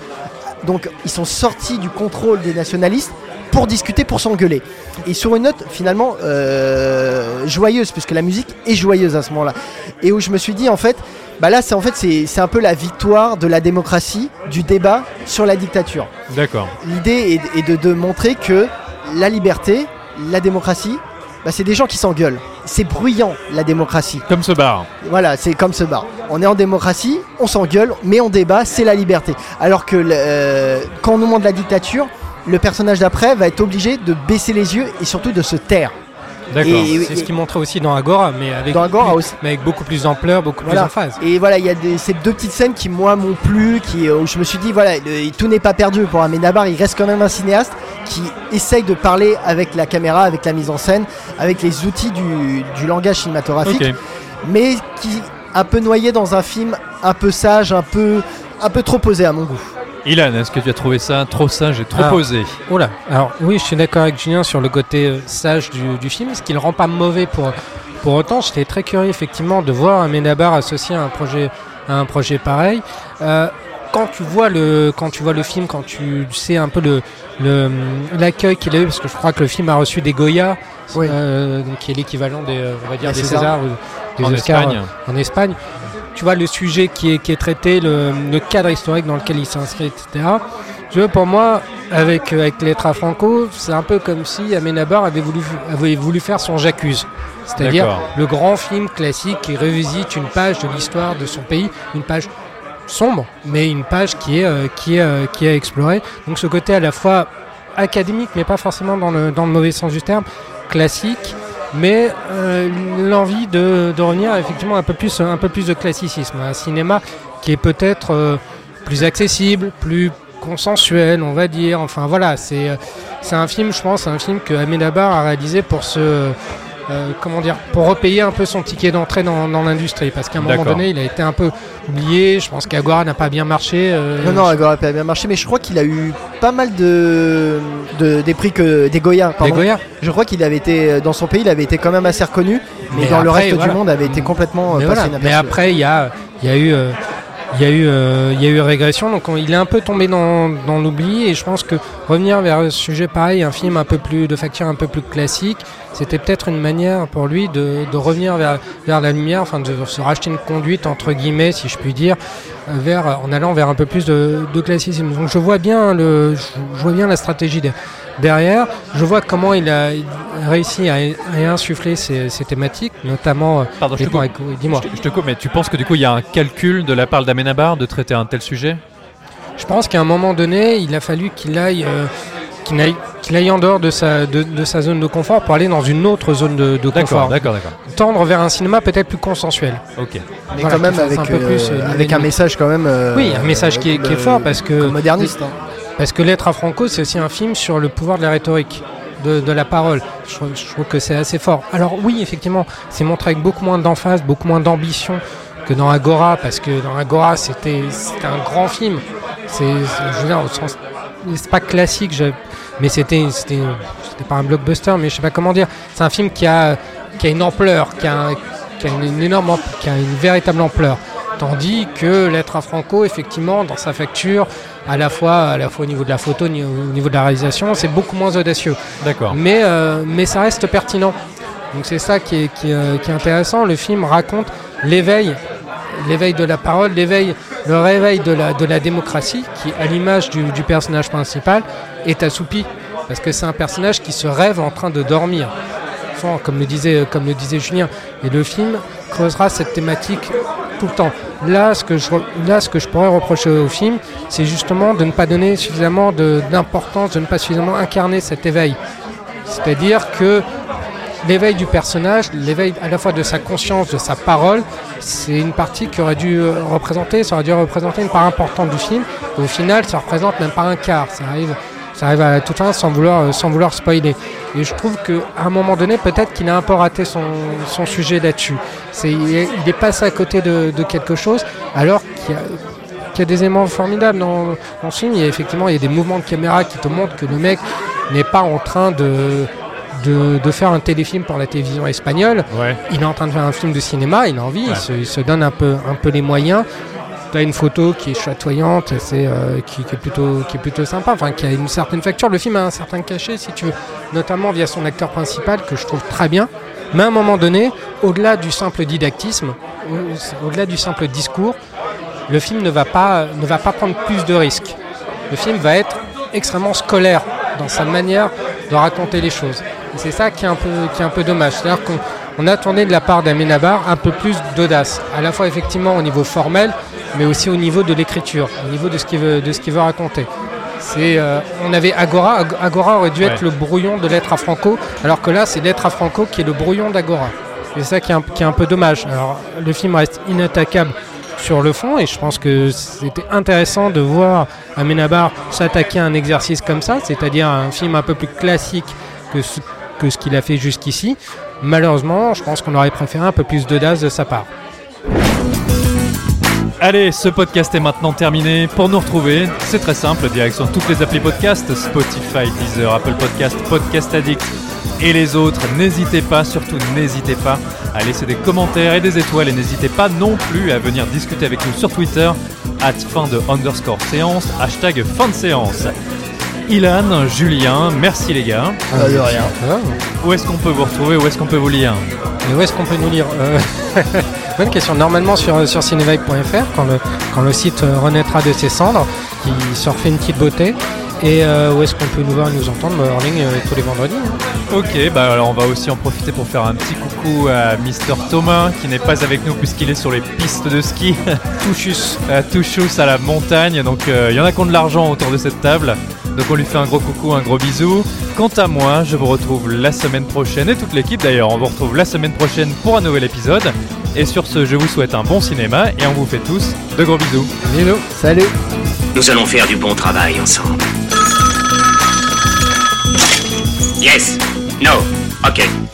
donc ils sont sortis du contrôle des nationalistes pour discuter, pour s'engueuler. Et sur une note finalement euh, joyeuse, puisque la musique est joyeuse à ce moment-là. Et où je me suis dit en fait, bah là c'est en fait c'est c'est un peu la victoire de la démocratie, du débat sur la dictature. D'accord. L'idée est, est de, de montrer que la liberté, la démocratie, bah, c'est des gens qui s'engueulent. C'est bruyant la démocratie. Comme ce bar. Voilà, c'est comme ce bar. On est en démocratie, on s'engueule, mais on débat, c'est la liberté. Alors que euh, quand on nous montre la dictature, le personnage d'après va être obligé de baisser les yeux et surtout de se taire. D'accord. C'est ce qu'il montrait aussi dans Agora, mais avec, Dans Agora plus- aussi. mais avec beaucoup plus d'ampleur, beaucoup Voilà. plus emphase. Et voilà, il y a des, ces deux petites scènes qui moi m'ont plu, qui, euh, où je me suis dit voilà, le- tout n'est pas perdu pour Amenabar, il reste quand même un cinéaste qui essaye de parler avec la caméra, avec la mise en scène, avec les outils du, du langage cinématographique, mais qui un peu noyé dans un film un peu sage, un peu, un peu trop posé à mon goût. Ilan, est-ce que tu as trouvé ça trop sage et trop Ah. posé Oh là, alors oui, je suis d'accord avec Julien sur le côté euh, sage du, du film, ce qui le rend pas mauvais pour, pour autant. J'étais très curieux effectivement de voir Amenabar associé à un projet, à un projet pareil. Euh, quand tu vois le quand tu vois le film, quand tu sais un peu le le- l'accueil qu'il a eu, parce que je crois que le film a reçu des Goya, Oui. euh, donc qui est l'équivalent des on va dire Des. Césars ou des En Oscars Espagne. en Espagne. Tu vois le sujet qui est, qui est traité, le, le cadre historique dans lequel il s'inscrit, etc. Tu vois, pour moi, avec, euh, avec Lettre à Franco, c'est un peu comme si Amenabar avait voulu, avait voulu faire son J'accuse. C'est-à-dire le grand film classique qui revisite une page de l'histoire de son pays, une page sombre, mais une page qui est, euh, qui est, euh, qui est explorée. Donc ce côté à la fois académique, mais pas forcément dans le, dans le mauvais sens du terme, classique, mais euh, l'envie de, de revenir effectivement un peu plus, un peu plus de classicisme, un cinéma qui est peut-être euh, plus accessible, plus consensuel, on va dire. Enfin voilà, c'est euh, c'est un film, je pense, un film que Amenabar a réalisé pour se euh, comment dire, pour repayer un peu son ticket d'entrée dans, dans l'industrie, parce qu'à un moment donné, il a été un peu oublié. Je pense qu'Agora n'a pas bien marché. euh, Non, non, Agora a pas bien marché, mais je crois qu'il a eu pas mal de, de- des prix que des Goya. Des. Goya. Je crois qu'il avait été dans son pays, il avait été quand même assez reconnu, mais, Mais dans le reste voilà. du monde avait été complètement euh, Mais, passé voilà. inaperçu. Mais après, il y a, il y a eu, euh, il y a eu, euh, il y a eu régression. Donc, on- il est un peu tombé dans, l'oubli. Et je pense que revenir vers un sujet pareil, un film un peu plus de facture un peu plus classique, c'était peut-être une manière pour lui de, revenir vers, vers la lumière, enfin de se racheter une conduite entre guillemets, si je puis dire, vers, en allant vers un peu plus de, de classicisme. Donc, je vois bien le, je, vois bien la stratégie de- derrière. Je vois comment il a, il a réussi à, à insuffler ces, ces thématiques, notamment. euh, Pardon, je te coupe. Dis-moi. Je te- je te coupe, mais tu penses que du coup il y a un calcul de la part d'Amenabar de traiter un tel sujet? Je pense qu'à un moment donné, il a fallu qu'il aille, euh, qu'il aille, qu'il aille en dehors de sa, de, de sa zone de confort pour aller dans une autre zone de, de confort. d'accord, d'accord. Tendre vers un cinéma peut-être plus consensuel. Ok. Mais Voilà, quand même qui fasse avec, un peu euh, plus, euh, avec un message quand même. euh, Oui, un message qui est, qui est fort parce que moderniste. hein. parce que Lettre à Franco, c'est aussi un film sur le pouvoir de la rhétorique, de, de la parole. Je trouve, je trouve que c'est assez fort. Alors oui, effectivement, c'est montré avec beaucoup moins d'emphase, beaucoup moins d'ambition que dans Agora, parce que dans Agora, c'était c'était un grand film. C'est, c'est- je veux dire, au sens, c'est pas classique, je- mais c'était, c'était, pas un blockbuster, mais je sais pas comment dire. C'est un film qui a, qui a une ampleur, qui a, un- qui a une énorme, qui a une véritable ampleur. Tandis que Lettre à Franco, effectivement, dans sa facture, à la fois, à la fois au niveau de la photo, au niveau au niveau de la réalisation, c'est beaucoup moins audacieux. D'accord. Mais, euh, mais ça reste pertinent. Donc c'est ça qui est, qui, est, euh, qui est intéressant. Le film raconte l'éveil, l'éveil de la parole, l'éveil, le réveil de la, de la démocratie, qui, à l'image du, du personnage principal, est assoupi. Parce que c'est un personnage qui se rêve en train de dormir. Comme le disait, Julien. Et le film creusera cette thématique tout le temps. Là, ce que je, pourrais reprocher au film, c'est justement de ne pas donner suffisamment de- d'importance, de, ne pas suffisamment incarner cet éveil. C'est-à-dire que l'éveil du personnage, l'éveil à la fois de sa conscience, de sa parole, c'est une partie qui aurait dû euh, représenter, ça aurait dû représenter une part importante du film. Au final, ça représente même pas un quart. Ça arrive, ça arrive à la toute fin sans vouloir, euh, sans vouloir spoiler. Et je trouve qu'à un moment donné, peut-être qu'il a un peu raté son, son sujet là-dessus. C'est, il, est, il est passé à côté de, de quelque chose, alors qu'il y a, qu'il y a des éléments formidables dans, dans ce film. Il y a effectivement il y a des mouvements de caméra qui te montrent que le mec n'est pas en train de de, de faire un téléfilm pour la télévision espagnole. Il est en train de faire un film de cinéma, il a envie, il, se, il se donne un peu, un peu les moyens. Tu as une photo qui est chatoyante, c'est, euh, qui, est plutôt, qui est plutôt sympa, enfin qui a une certaine facture. Le film a un certain cachet, si tu veux, notamment via son acteur principal, que je trouve très bien. Mais à un moment donné, au-delà du simple didactisme, au- au-delà du simple discours, le film ne va pas, ne va pas prendre plus de risques. Le film va être extrêmement scolaire dans sa manière de raconter les choses. C'est ça qui est un peu, qui est un peu dommage. C'est-à-dire qu'on on a tourné de la part d'Amenabar un peu plus d'audace, à la fois effectivement au niveau formel, mais aussi au niveau de l'écriture, au niveau de ce qu'il veut, de ce qu'il veut raconter. C'est, euh, on avait Agora, Ag- Agora aurait dû être le brouillon de l'être à Franco, alors que là c'est l'être à Franco qui est le brouillon d'Agora. C'est ça qui est, un, qui est un peu dommage. Alors le film reste inattaquable sur le fond et je pense que c'était intéressant de voir Amenabar s'attaquer à un exercice comme ça, c'est-à-dire un film un peu plus classique que ce, que ce qu'il a fait jusqu'ici. Malheureusement, je pense qu'on aurait préféré un peu plus d'audace de sa part. Allez, ce podcast est maintenant terminé. Pour nous retrouver, c'est très simple, direction toutes les applis podcast, Spotify, Deezer, Apple Podcast, Podcast Addict et les autres. N'hésitez pas, surtout n'hésitez pas à laisser des commentaires et des étoiles et n'hésitez pas non plus à venir discuter avec nous sur Twitter, at fin de underscore séance, hashtag fin de séance. Ilan, Julien, merci les gars. Ah, de rien. Où est-ce qu'on peut vous retrouver Où est-ce qu'on peut vous lire Et où est-ce qu'on peut nous lire Euh, Bonne question. Normalement sur, sur cinevibe.fr, quand le, quand le site euh, renaîtra de ses cendres, qui se refait une petite beauté. Et euh, où est-ce qu'on peut nous voir et nous entendre bah, en ligne euh, tous les vendredis hein. Ok, bah alors on va aussi en profiter pour faire un petit coucou à Mister Thomas qui n'est pas avec nous puisqu'il est sur les pistes de ski. Touchus. à Touchus à la montagne. Donc euh, il y en a qui ont de l'argent autour de cette table. Donc on lui fait un gros coucou, un gros bisou. Quant à moi, je vous retrouve la semaine prochaine et toute l'équipe d'ailleurs. On vous retrouve la semaine prochaine pour un nouvel épisode. Et sur ce, je vous souhaite un bon cinéma et on vous fait tous de gros bisous. Bisous. Salut. Nous allons faire du bon travail ensemble. Yes. No. Ok.